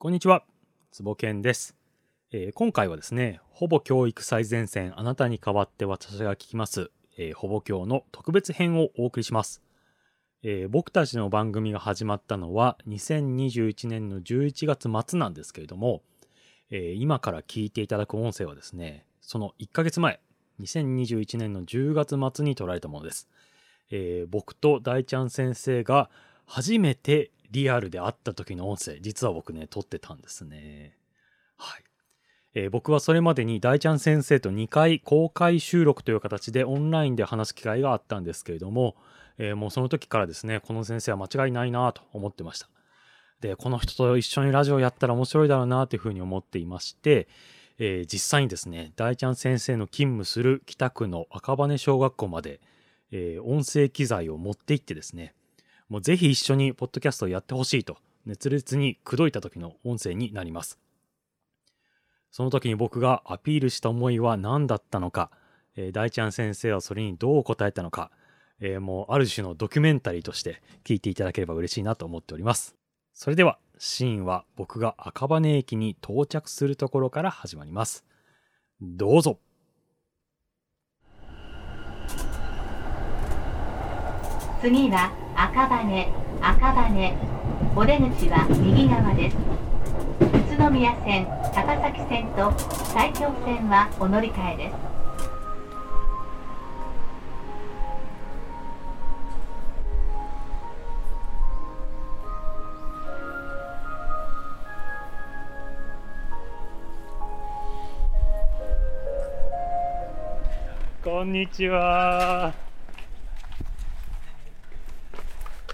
こんにちは、坪健です、えー今回はですね、ほぼ教育最前線あなたに代わって私が聞きます、えーほぼ教の特別編をお送りします、えー僕たちの番組が始まったのは2021年の11月末なんですけれども、え今から聞いていただく音声はですね、その1ヶ月前、2021年の10月末に撮られたものです。え僕と大ちゃん先生が初めてリアルで会った時の音声、実は僕ね、撮ってたんですね。はい。えー僕はそれまでに大ちゃん先生と2回公開収録という形でオンラインで話す機会があったんですけれども、えーもうその時からですね、この先生は間違いないなと思ってました。で、この人と一緒にラジオやったら面白いだろうなというふうに思っていまして、えー実際にですね、大ちゃん先生の勤務する北区の赤羽小学校まで、え音声機材を持って行ってですね、もうぜひ一緒にポッドキャストをやってほしいと熱烈に口説いた時の音声になります。その時に僕がアピールした思いは何だったのか、えー大ちゃん先生はそれにどう答えたのか、えーもうある種のドキュメンタリーとして聞いていただければ嬉しいなと思っております。それではシーンは僕が赤羽駅に到着するところから始まります。どうぞ次は赤羽赤羽。お出口は右側です。宇都宮線高崎線と埼京線はお乗り換えです。こんにちは。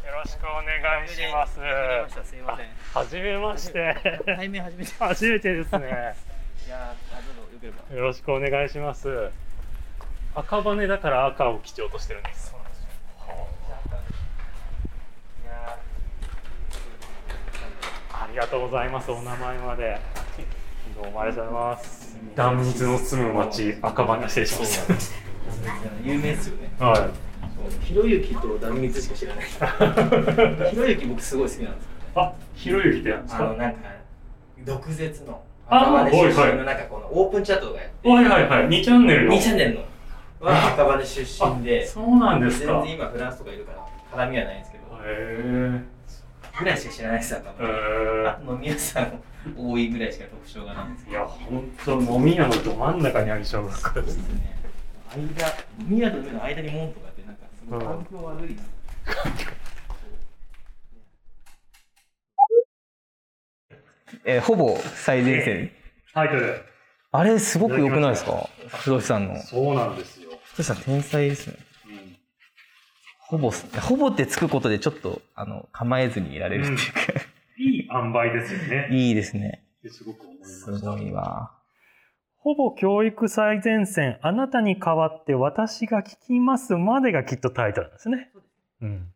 よろしくお願いします。はじめまして。対面初めて。い初めてですね。やー、あどうぞよければ。よろしくお願いします。赤羽だから赤を基調としてるんです。そうなんですよ。いやありがとうございます。お名前まで。どうもありがとうございます。断蜜の住む町、赤羽失礼します。ー有名ですよね。はひろゆきと断蜜しか知らない。い。ひろゆき僕すごい好きなんですよ。あ、ひろゆきってや。あのなんか毒舌の。赤羽出身のなんかこのオープンチャットがやって。はいはいはい。2チャンネルの。2チャンネルのは赤羽出身で。そうなんですか。全然今フランスとかいるから絡みはないんですけど。へえ。ぐらいしか知らないです赤へ羽。飲み屋さん多いぐらいしか特徴がないんですけど。いや、本当飲み屋のど真ん中にある小学校です。ね。間、宮と海の間に門とか環境悪いな。えーほぼ最前線。タイトル。あれ、すごく良くないですか？不動さんの。そうなんですよ。不動さん天才ですね。うんほぼほぼってつくことでちょっと、あの、構えずにいられるっていうか、いい塩梅ですよね。いいですね。すごく思いすました。ごいわ。ほぼ教育最前線、あなたに代わって私が聞きますまでがきっとタイトルなんですね。うん。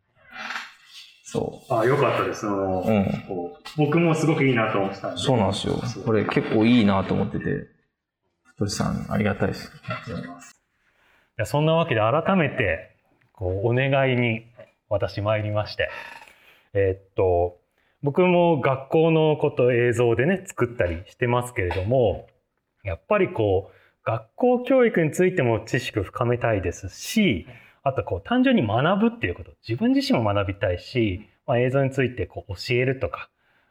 そあ、よかったです。あのう。うん。僕もすごくいいなと思ってたんで。そうなんですよ。これ結構いいなと思ってて、不動さんありがたいです。ありがとうございます。いやそんなわけで改めてこうお願いに私参りましてえーっと僕も学校のことを映像でね作ったりしてますけれどもやっぱりこう学校教育についても知識を深めたいですしあとこう単純に学ぶっていうこと自分自身も学びたいし、まあ、映像についてこう教えるとか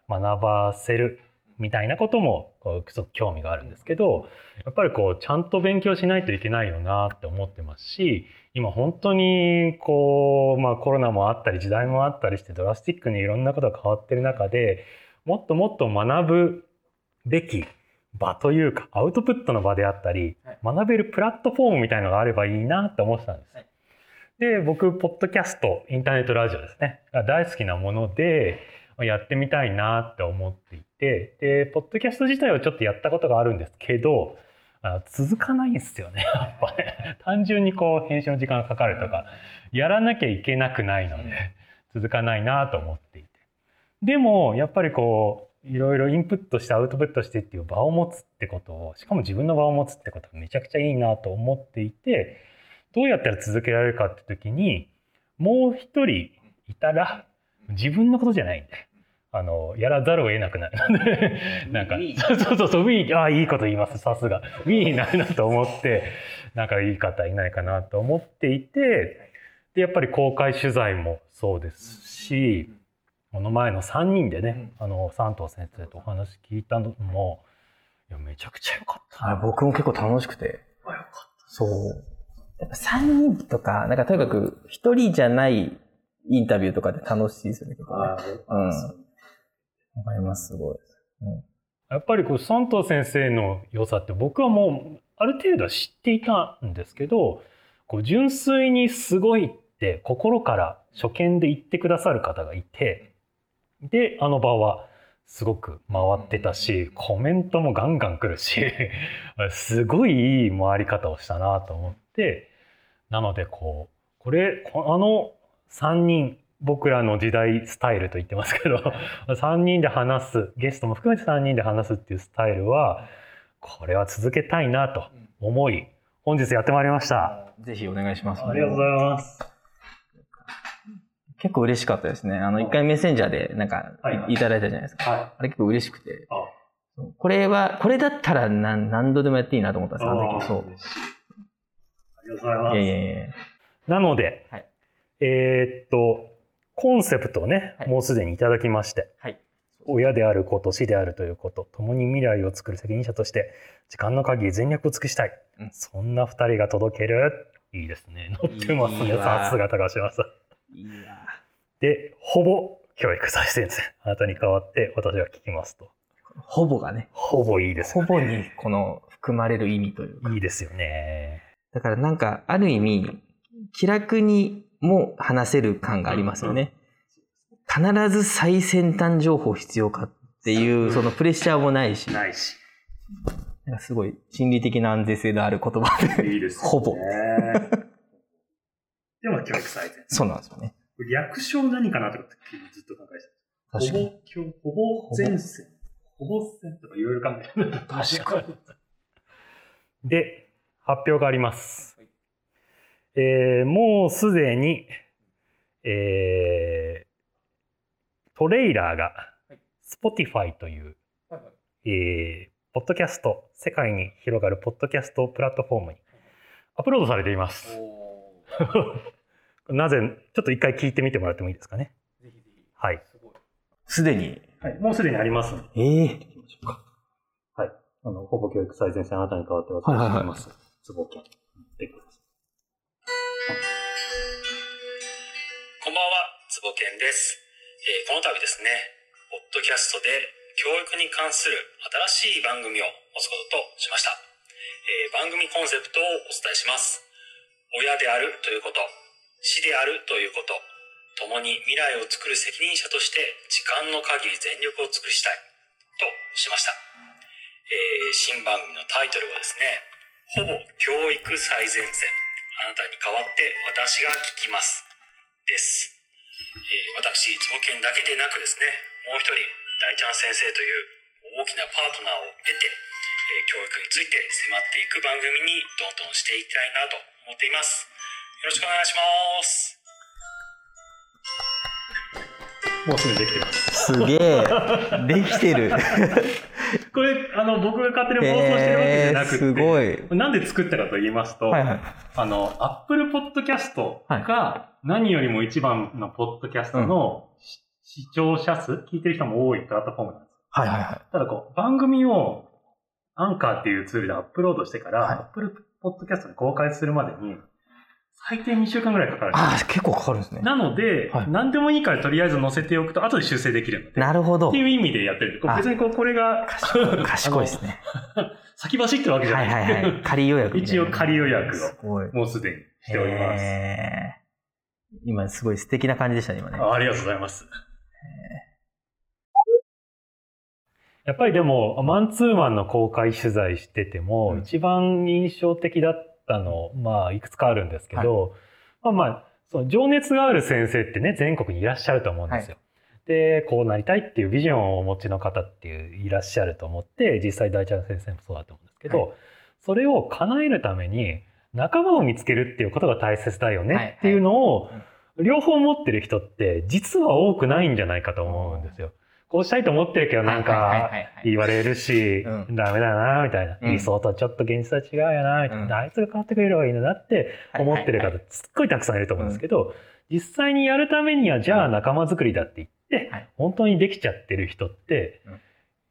学ばせるみたいなこともすごく興味があるんですけどやっぱりこうちゃんと勉強しないといけないよなって思ってますし今本当にこう、まあ、コロナもあったり時代もあったりしてドラスティックにいろんなことが変わってる中でもっともっと学ぶべき場というかアウトプットの場であったりはい。学べるプラットフォームみたいのがあればいいなって思ってたんです。はい。で僕ポッドキャストインターネットラジオですね。が大好きなものでやってみたいなって思っていて。でポッドキャスト自体はちょっとやったことがあるんですけどあ続かないんですよね。やっぱね。単純にこう編集の時間がかかるとかやらなきゃいけなくないので続かないなと思っていて。でもやっぱりこういろいろインプットしてアウトプットしてっていう場を持つってことをしかも自分の場を持つってことがめちゃくちゃいいなと思っていてどうやったら続けられるかって時にもう一人いたら自分のことじゃないんであのやらざるを得なくなるので なんかそうそうそうそう Wii ああいいこと言います。さすが。Wii になるなと思ってなんかいい方いないかなと思っていてでやっぱり公開取材もそうですしこの前の3人でね、あの三藤先生とお話聞いたのもいやめちゃくちゃ良かったあ僕も結構楽しくて。あよかっそう。やっぱ3人とか、なんかとにかく1人じゃないインタビューとかで楽しいですよね、結構ね。うん。わかります、すごい。うんたやっぱりこう三藤先生の良さって僕はもうある程度は知っていたんですけどこう純粋にすごいって心から初見で言ってくださる方がいてであの場はすごく回ってたしコメントもガンガン来るし すごいいい回り方をしたなと思ってなのでこうこれこあの3人僕らの時代スタイルと言ってますけど 3人で話すゲストも含めて3人で話すっていうスタイルはこれは続けたいなと思い本日やってまいりました。ぜひお願いします。ありがとうございます。結構嬉しかったですね。あの、一回メッセンジャーでなんかはいはい。いただいたじゃないですか。はあれ結構嬉しくて。あ。これは、これだったら何何度でもやっていいなと思ったんです、あの時。そう。ありがとうございます。いやいやいやなので、はい。えーっとコンセプトをね、はい。もうすでにいただきましてはい。親であること死であるということ共に未来を作る責任者として時間の限り全力を尽くしたい、うん。そんな二人が届ける。いいですね。乗ってますね。さすが高島さん。いやでほぼ教育再生先生あなたに代わって私が聞きますと。ほぼがね、ほぼいいですよね。ほぼにこの含まれる意味というか。いいですよね。だからなんか、ある意味、気楽にも話せる感がありますよね。必ず最先端情報必要かっていう、そのプレッシャーもないし、ないし。なんかすごい心理的な安全性のある言葉で。いいです ほぼ。でも教育再生そうなんですよね。略称何かなとかってずっと考えてた。確かに。ほぼ教ほぼ前線ほぼ線とかいろいろ考えて確かに。で発表があります、えーもうすでに、えートレーラーが Spotify という、えーポッドキャスト世界に広がるポッドキャストプラットフォームにアップロードされています なぜちょっと一回聞いてみてもらってもいいですかねはい、すでに。はい、もうすでにありますええはい。あの、ほぼ教育最前線あなたに代わって私はいはいはいがます。つぼけん。でください。こんばんは、つぼけんです。えーこの度ですね、ポッドキャストで教育に関する新しい番組を持つこととしました。えー番組コンセプトをお伝えします。親であるということ、死であるということ、共に未来を作る責任者として時間の限り全力を尽くしたいとしました。えー新番組のタイトルはですね、ほぼ教育最前線。あなたに代わって私が聞きます。です。えー私、つぼけんだけでなくですね、もう一人、大ちゃん先生という大きなパートナーを得て、えー教育について迫っていく番組にどんどんしていきたいなと思っています。よろしくお願いします。もうすぐできてます。すげえ。できてる。これ、あの、僕が勝手に妄想してるわけじゃなくて、えーすごい。なんで作ったかと言いますと、はいはい。あの、アップルポッドキャストが何よりも一番のポッドキャストのし視聴者数、聞いてる人も多いプラットフォームなんです。はいはいはい。ただこう、番組をアンカーっていうツールでアップロードしてから、はいアップルポッドキャストに公開するまでに、最低2週間ぐらいかかるああ、結構かかるんですね。なので、はい何でもいいからとりあえず載せておくと、後で修正できるので。なるほどって。いう意味でやってる。別にこうこれが、賢い ですね。先走ってるわけじゃはないい。はいはい。仮予約。一応仮予約を。もうすでにしております。今すごい素敵な感じでしたね、今ね。あありがとうございます。やっぱりでも、マンツーマンの公開取材してても、うん一番印象的だったの、まあ、いくつかあるんですけど、まあまあ、その情熱がある先生ってね、全国にいらっしゃると思うんですよ。で、こうなりたいっていうビジョンをお持ちの方っていういらっしゃると思って、実際大ちゃん先生もそうだと思うんですけど、はい。それを叶えるために仲間を見つけるっていうことが大切だよはい。ねっていうのをはい。両方持ってる人って実は多くないんじゃないかと思うんですよ。こうしたいと思ってるけどなんか言われるし、うん。ダメだなみたいな、うん。理想とちょっと現実は違うよなみたいな、うん。あいつが変わってくれればいいのだって思ってる方すっごいたくさんいると思うんですけど、実際にやるためにはじゃあ仲間作りだって言って、はい。本当にできちゃってる人って、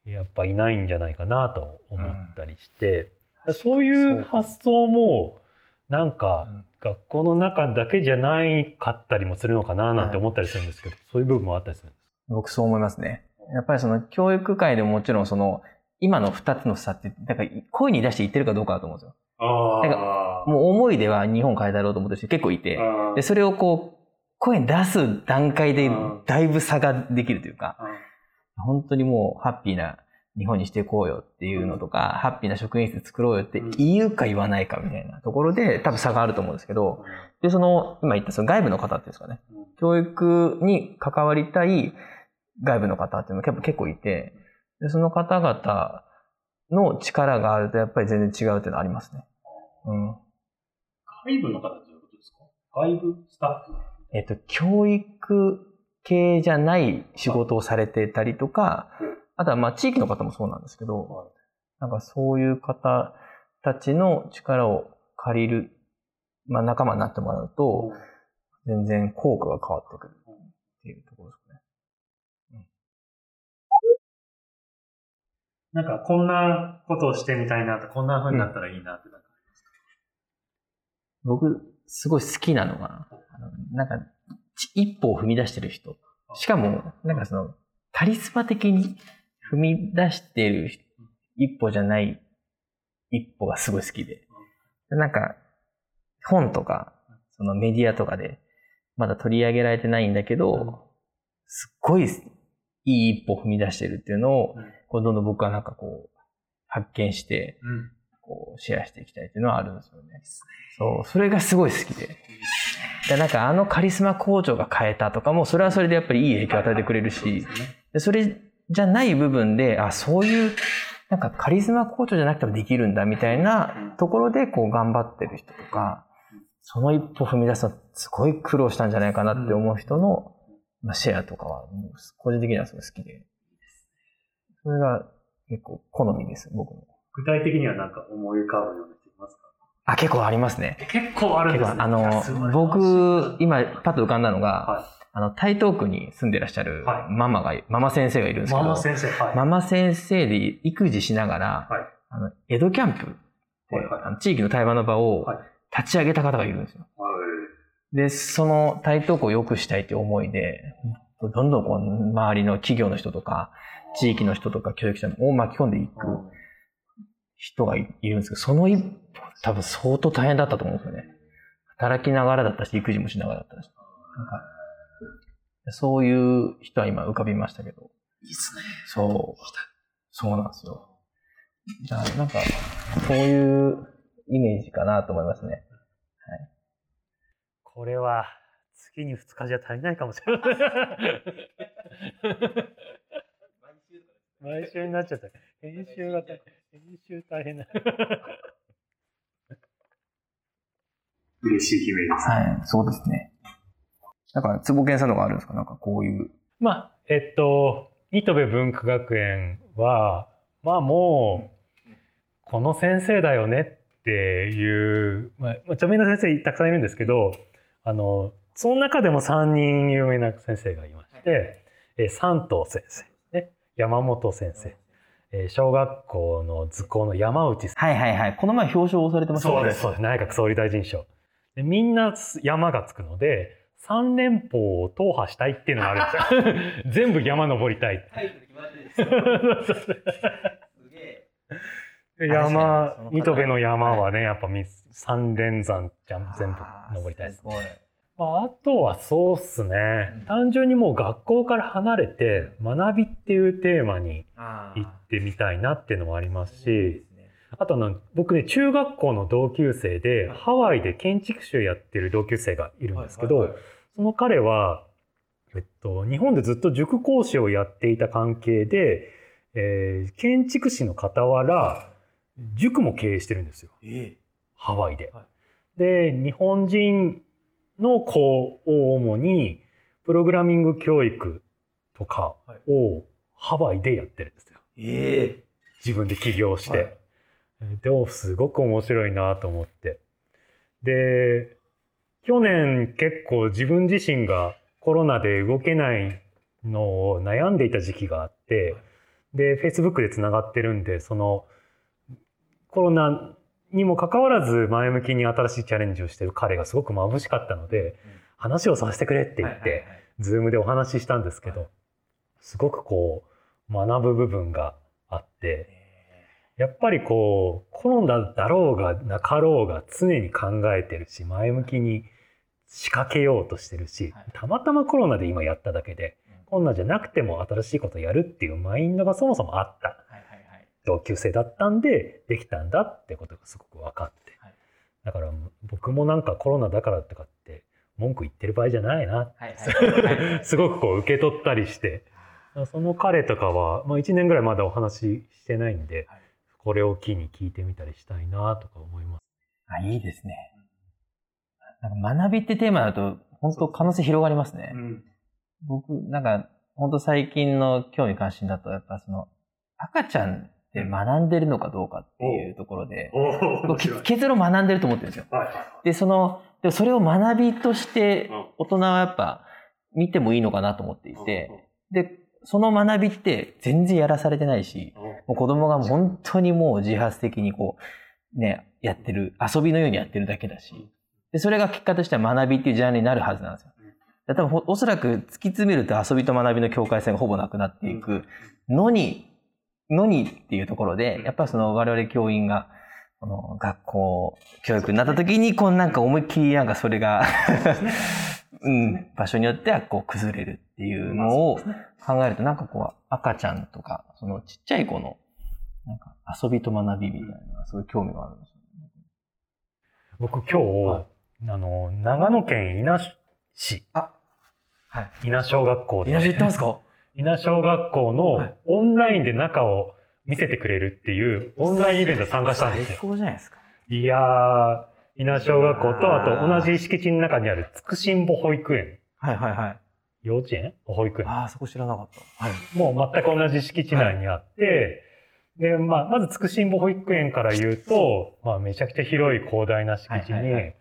やっぱいないんじゃないかなと思ったりして、そういう発想もなんかうん。学校の中だけじゃないかったりもするのかななんて思ったりするんですけど、そういう部分もあったりするんです僕そう思いますね。やっぱりその教育界でももちろんその今の二つの差って、だから声に出して言ってるかどうかだと思うんですよ。あなんかもう思いでは日本変えたろうと思ってる人結構いて、でそれをこう声に出す段階でうんだいぶ差ができるというか、本当にもうハッピーな日本にしていこうよっていうのとか、ハッピーな職員室作ろうよって言うか言わないかみたいなところで多分差があると思うんですけど、で、その、今言ったその外部の方っていうんですかね、教育に関わりたい外部の方っていうのが結構いて、でその方々の力があるとやっぱり全然違うっていうのはありますね。うん。外部の方っていうことですか？外部スタッフ？えっと、教育系じゃない仕事をされてたりとか、あとはまあ地域の方もそうなんですけど、なんかそういう方たちの力を借りる、まあ仲間になってもらうと、全然効果が変わってくるっていうところですなんかこんなことをしてみたいなと、こんな風になったらいいなってなんか僕、すごい好きなのが、あのなんか、ち一歩を踏み出してる人。しかも、なんかその、カリスマ的に踏み出してる一歩じゃない一歩がすごい好きで。でなんか、本とか、そのメディアとかで、まだ取り上げられてないんだけど、すっごいいい一歩を踏み出してるっていうのを、こうどんどん僕はなんかこう、発見して、こう、シェアしていきたいっていうのはあるんですよね。そう、それがすごい好きで。でなんかあのカリスマ校長が変えたとかも、それはそれでやっぱりいい影響を与えてくれるし、でそれじゃない部分で、あ、そういう、なんかカリスマ校長じゃなくてもできるんだみたいなところでこう頑張ってる人とか、その一歩踏み出すのすごい苦労したんじゃないかなって思う人の、まあ、シェアとかは、個人的にはすごい好きで。それが結構好みです、僕も。具体的にはなんか思い浮かぶような人いますか？あ、結構ありますね。結構あるんですね。あの僕、今パッと浮かんだのが、はあの、台東区に住んでらっしゃるはいママが、ママ先生がいるんですけど、ママ先生、はい。ママ先生で育児しながら、はいあの、江戸キャンプはいはいあの地域の対話の場をはい立ち上げた方がいるんですよ。で、その台東区を良くしたいという思いで、どんどんこう、周りの企業の人とか、地域の人とか教育者を巻き込んでいく人がいいるんですけど、その一歩、多分相当大変だったと思うんですよね。働きながらだったし、育児もしながらだったし。なんか、そういう人は今浮かびましたけど。いいですね。そう。そうなんですよ。じゃあ、なんか、そういうイメージかなと思いますね。これは、月に2日じゃ足りないかもしれない。毎週になっちゃった。編集が大編集大変だ。嬉しい悲鳴です。はい、そうですね。なんか、坪健さんのがあるんですか？なんかこういう。まあ、えっと、糸部文化学園は、まあもう、この先生だよねっていう、まあ、まあ著名な先生たくさんいるんですけど、あの、その中でも3人有名な先生がいまして、えー山東先生、ね、山本先生、えー小学校の図工の山内先生。はいはいはい。この前表彰されてましたそうです、そうです。内閣総理大臣賞。でみんな山がつくので、三連邦を踏破したいっていうのがあるんですよ。全部山登りたい。タイトル決まってるんですよ。すげえ。山確かにその方糸部の山はね、やっぱみ三連山じゃん全部登りたいです。すごい。まあ、あとはそうっすね。単純にもう学校から離れて学びっていうテーマに行ってみたいなっていうのもありますし、あとあの僕ね中学校の同級生でハワイで建築士をやってる同級生がいるんですけど、その彼は、えっと、日本でずっと塾講師をやっていた関係で、えー建築士の傍ら塾も経営してるんですよ。ハワイで。はで日本人の子を主にプログラミング教育とかをハワイでやってるんですよ。ええ自分で起業して。はいでもすごく面白いなと思って。で、去年結構自分自身がコロナで動けないのを悩んでいた時期があって、で、Facebook でつながってるんで、そのコロナにもかかわらず前向きに新しいチャレンジをしてる彼がすごく眩しかったので、話をさせてくれって言って、ズームでお話ししたんですけど、すごくこう、学ぶ部分があって、やっぱりこう、コロナだろうがなかろうが常に考えてるし、前向きに仕掛けようとしてるしはい、たまたまコロナで今やっただけで、コロナじゃなくても新しいことやるっていうマインドがそもそもあった同級生だったんで、できたんだってことがすごく分かってはい。だから僕もなんかコロナだからとかって文句言ってる場合じゃないな すごくこう受け取ったりして、その彼とかは、まあ1年ぐらいまだお話ししてないんで、はいこれを機に聞いてみたりしたいなとか思います。あ、いいですね。なんか学びってテーマだと、本当可能性広がりますね。うん僕、なんか、本当最近の興味関心だと、やっぱその、赤ちゃんって学んでるのかどうかっていうところで、結論学んでると思ってるんですよ。はいはいで、その、でもそれを学びとしてうん、大人はやっぱ見てもいいのかなと思っていて、で、その学びって全然やらされてないし、もう子供が本当にもう自発的にこう、ね、やってる、遊びのようにやってるだけだし、で、それが結果としては学びっていうジャンルになるはずなんですよ。多分ほおそらく突き詰めると遊びと学びの境界線がほぼなくなっていくのに、のにっていうところで、やっぱりその我々教員が、この学校教育になった時に、こうなんか思いっきりなんかそれが、うん、場所によってはこう崩れるっていうのを考えると、なんかこう赤ちゃんとか、そのちっちゃい子の、なんか遊びと学びみたいな、そういう興味があるんですよね。僕今日、あの、長野県伊那市、あ、はい。伊那小学校で、いらっしゃってますか？伊那小学校のはいオンラインで中を見せてくれるっていうオンラインイベント参加したんです最よ。高じゃないですか。いやー、伊那小学校と、あと同じ敷地の中にあるつくしんぼ保育園、はいはいはい。幼稚園？保育園。ああ、そこ知らなかった。はい。もう全く同じ敷地内にあって、で、まあ、まずつくしんぼ保育園から言うと、まあ、めちゃくちゃ広い広大な敷地に、はいはいはい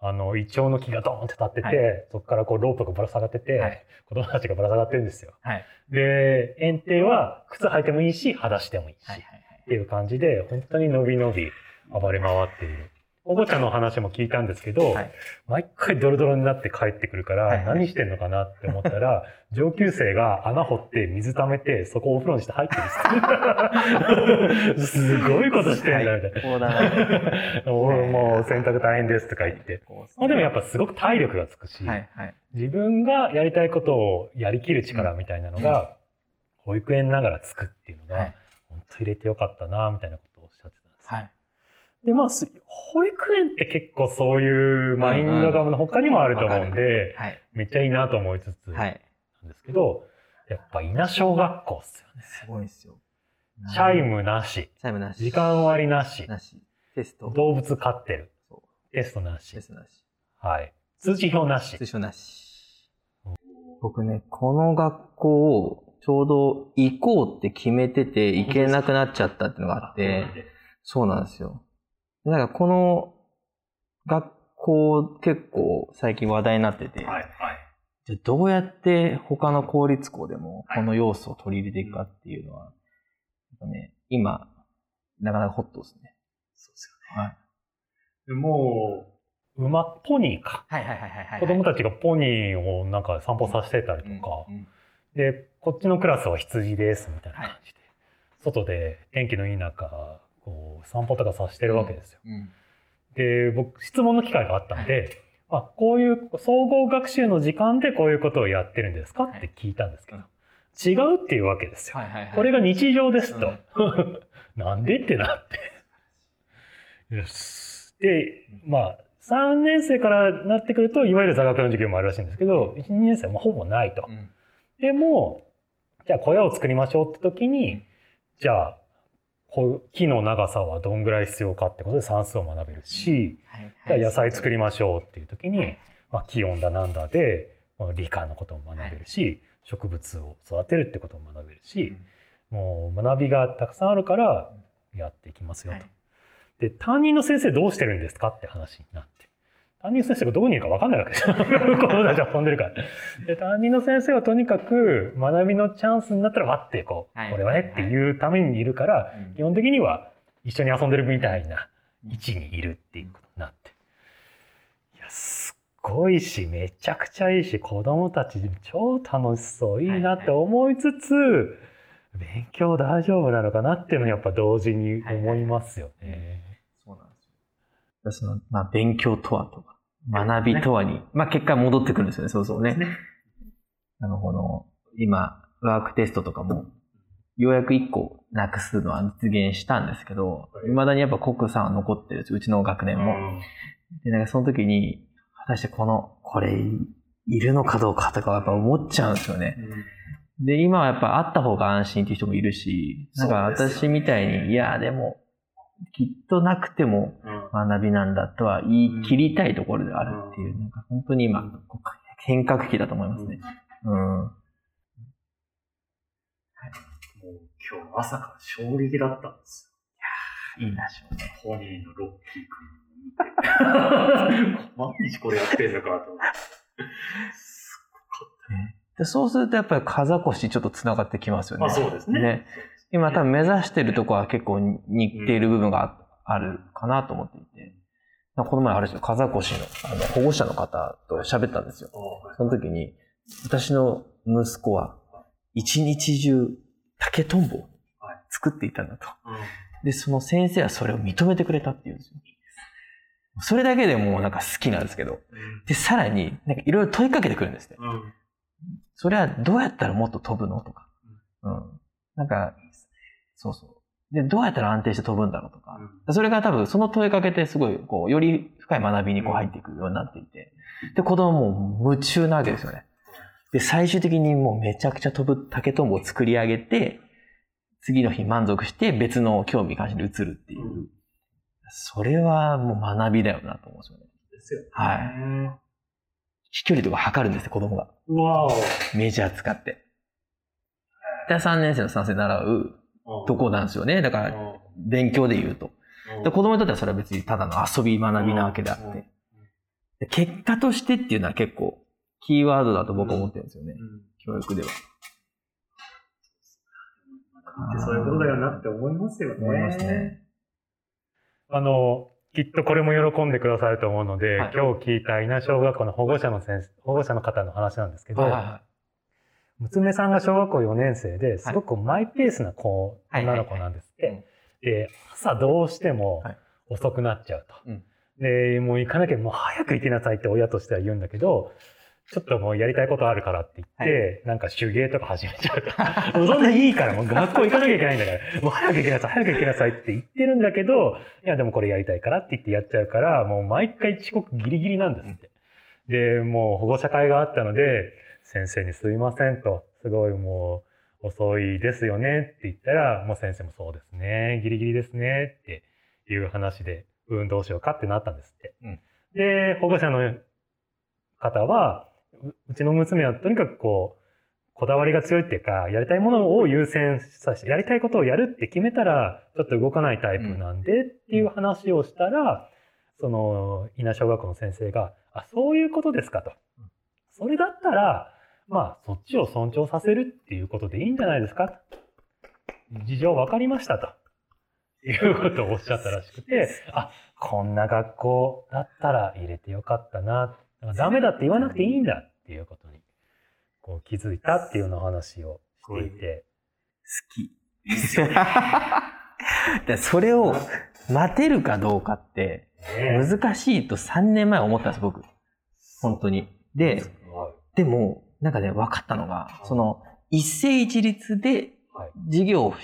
あの、イチョウの木がドーンって立ってて、はそこからこうロープがぶら下がってて、はい子供たちがぶら下がってるんですよ。はい。で、園庭は靴履いてもいいし、裸足でもいいし、っていう感じで、本当にのびのび暴れ回っている。お子ちゃんの話も聞いたんですけど、はい毎回ドロドロになって帰ってくるから、はいはい何してんのかなって思ったら、上級生が穴掘って水溜めて、そこをお風呂にして入ってるんです すごいことしてんだ、みたいな。な。俺もう洗濯大変ですとか言って。まあでもやっぱすごく体力がつくし、はいはい。自分がやりたいことをやりきる力みたいなのが、保育園ながらつくっていうのが、はい本当入れてよかったな、みたいなことをおっしゃってたんです。はい。で、まあ、す保育園って結構そういうマインドが他にもあると思うんで、はい。めっちゃいいなと思いつつ、はい。なんですけど、やっぱ伊那小学校っすよね。すごいですよ。チャイムなし、チャイムなし。時間割なし、なし。テスト。動物飼ってる、そうテストなしテ、ストなし。はい。通知表なし通。称なし。僕ね、この学校をちょうど行こうって決めてて行けなくなっちゃったっていうのがあって、そうなんですよ。なんかこの学校結構最近話題になってて、はいはいじゃあどうやって他の公立校でもこの要素を取り入れていくかっていうのは、やっぱね、今、なかなかホットですね。そうですよね。はい。でもう、馬、ポニーか。はいはいはいはいはい。子供たちがポニーをなんか散歩させてたりとか、うんうんで、こっちのクラスは羊ですみたいな感じで、外で天気のいい中、こう散歩とかさせてるわけですよ。うんで、僕、質問の機会があったんで、あ、こういう総合学習の時間でこういうことをやってるんですか？って聞いたんですけど、違うっていうわけですよ。はいはいはい。これが日常ですと。なんでってなって。よしで、まあ、3年生からなってくると、いわゆる座学の授業もあるらしいんですけど、1、2年生はまあほぼないとう。んでも、じゃあ小屋を作りましょうって時に、じゃあ、木の長さはどんぐらい必要かってことで算数を学べるし、はいじゃあ野菜作りりましょうっていう時に、まあ、気温だなんだで、まあ理科のことも学べるし、植物を育てるってことも学べるし、もう学びがたくさんあるからやっていきますよと。はいで、担任の先生どうしてるんですかって話になって。担任の先生がどこにいるか分かんないわけですよ。子供たちは遊んでるから。で、担任の先生はとにかく学びのチャンスになったらわってこう、はいこれはねっていうためにいるから、基本的には一緒に遊んでるみたいな位置にいるっていうことになって。いや、すっごいし、めちゃくちゃいいし、子供たち超楽しそう、いいなって思いつつ、勉強大丈夫なのかなっていうのをやっぱ同時に思いますよね。そうなんですよ。その、まあ、勉強とはとか、学びとはに、まあ、結果戻ってくるんですよね、そうそうね。ね。あの、この、今、ワークテストとかも、ようやく一個なくすのは実現したんですけど、未だにやっぱ国産は残ってるんですうちの学年も。で、なんかその時に、果たしてこの、これ、いるのかどうかとかはやっぱ思っちゃうんですよね。で、今はやっぱあった方が安心っていう人もいるし、なんか私みたいに、いや、でも、きっとなくても学びなんだとは言い切りたいところであるっていう、なんか本当に今、変革期だと思いますね。うん。もう今日朝から衝撃だったんですいいなしょうね。よ。ポニーのロッキー君を見て。毎日これやってんのかと思って。すごかったね。でそうするとやっぱり風越ちょっと繋がってきますよね。まあそうですね。ね今多分目指してるとこは結構似ている部分がああるかなと思っていて。この前あれですよ、風越のあの保護者の方と喋ったんですよ。その時に、私の息子は一日中竹とんぼを作っていたんだと。で、その先生はそれを認めてくれたっていうんですよ。それだけでもうなんか好きなんですけど。で、さらに、なんかいろいろ問いかけてくるんですって。うんそれはどうやったらもっと飛ぶのとか。うん。なんか、そうそう。で、どうやったら安定して飛ぶんだろうとか。それが多分その問いかけてすごい、こう、より深い学びにこう入っていくようになっていて。で、子供も夢中なわけですよね。で、最終的にもうめちゃくちゃ飛ぶ竹とんぼを作り上げて、次の日満足して別の興味関心に移るっていう。それはもう学びだよなと思うんですよね。ですよ。はい。飛距離とか測るんですよ、子供が。うわメジャー使って。で、3年生の算数習うお。とこなんですよね。だから、うん勉強で言うと。で子供にとってはそれは別にただの遊び学びなわけであっうんて。で結果としてっていうのは結構、キーワードだと僕は思ってるんですよね。うん教育では。そういうことだよなって思いますよね。思いますね。あの、きっとこれも喜んでくださると思うので、はい今日聞いた稲小学校の保護者の先生、保護者の方の話なんですけど、はいはいは娘さんが小学校4年生ですごくマイペースな子、はい女の子なんですって。うんで、朝どうしてもはい遅くなっちゃうと。うんで、もう行かなきゃもう早く行きなさいって親としては言うんだけど、ちょっともうやりたいことあるからって言って、なんか手芸とか始めちゃうと。もうそんないいから、もう学校行かなきゃいけないんだから、もう早く行きなさい、早く行きなさいって言ってるんだけど、いやでもこれやりたいからって言ってやっちゃうから、もう毎回遅刻ギリギリなんですって。で、もう保護者会があったので、先生にすいませんと、すごいもう遅いですよね。って言ったら、もう先生もそうですね、ギリギリですね。っていう話で、うん、どうしようかってなったんですって。うん。で、保護者の方は、ううちの娘はとにかくこう、こだわりが強いっていうか、やりたいものを優先させて、やりたいことをやるって決めたら、ちょっと動かないタイプなんでっていう話をしたら、その、稲小学校の先生が、あ、そういうことですかと。それだったら、まあ、そっちを尊重させるっていうことでいいんじゃないですか事情分かりましたと。いうことをおっしゃったらしくて、あ、こんな学校だったら入れてよかったな。だダメだって言わなくていいんだっていうことに、こう気づいたっていうような話をしていて。好き。でそれを待てるかどうかって難しいと3年前思ったんです、僕。本当に。で、でも、なんかね、分かったのが、その、一斉一律ではい。授業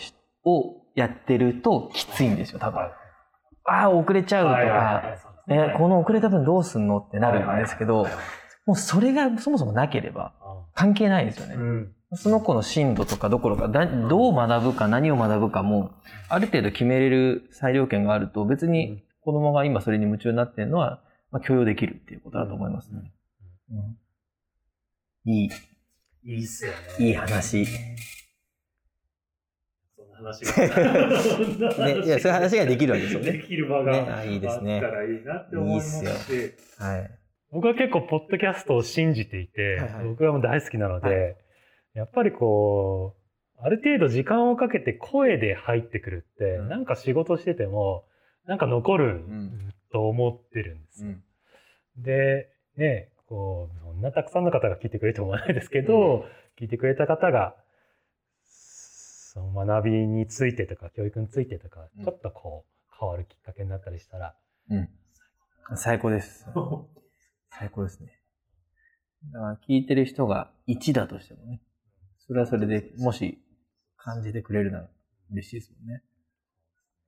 をやってるときついんですよ、多分。ああ、遅れちゃうとか、え、この遅れた分どうすんのってなるんですけど、もうそれがそもそもなければ関係ないんですよね。うん。その子の進度とかどころか、だどう学ぶか何を学ぶかも、ある程度決めれる裁量権があると、別に子供が今それに夢中になってるのは、まあ、許容できるっていうことだと思いますね。うんいい。いいっすよね。いい話。そんな話が。ね、いや、そういう話ができるわけですよでね。きる場がねあいいですねあったらいいなって思いますいいっし。はい。僕は結構、ポッドキャストを信じていて、はいはい僕はもう大好きなので、はやっぱりこう、ある程度時間をかけて声で入ってくるって、うんなんか仕事してても、なんか残るんと思ってるんですよ。で、ね、こう、そんなたくさんの方が聞いてくれると思わないですけど、聞いてくれた方が、その学びについてとか、教育についてとか、うんちょっとこう、変わるきっかけになったりしたら、うん。最高です。最高ですね。だから聞いてる人が1だとしてもね、それはそれでもし感じてくれるなら嬉しいですもんね。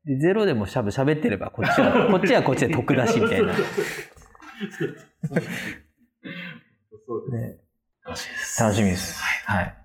で、ゼロでもしゃべ喋ってれば、こっちは、こっちはこっちで得だし、みたいな。ね。そうです。楽しみです。はい。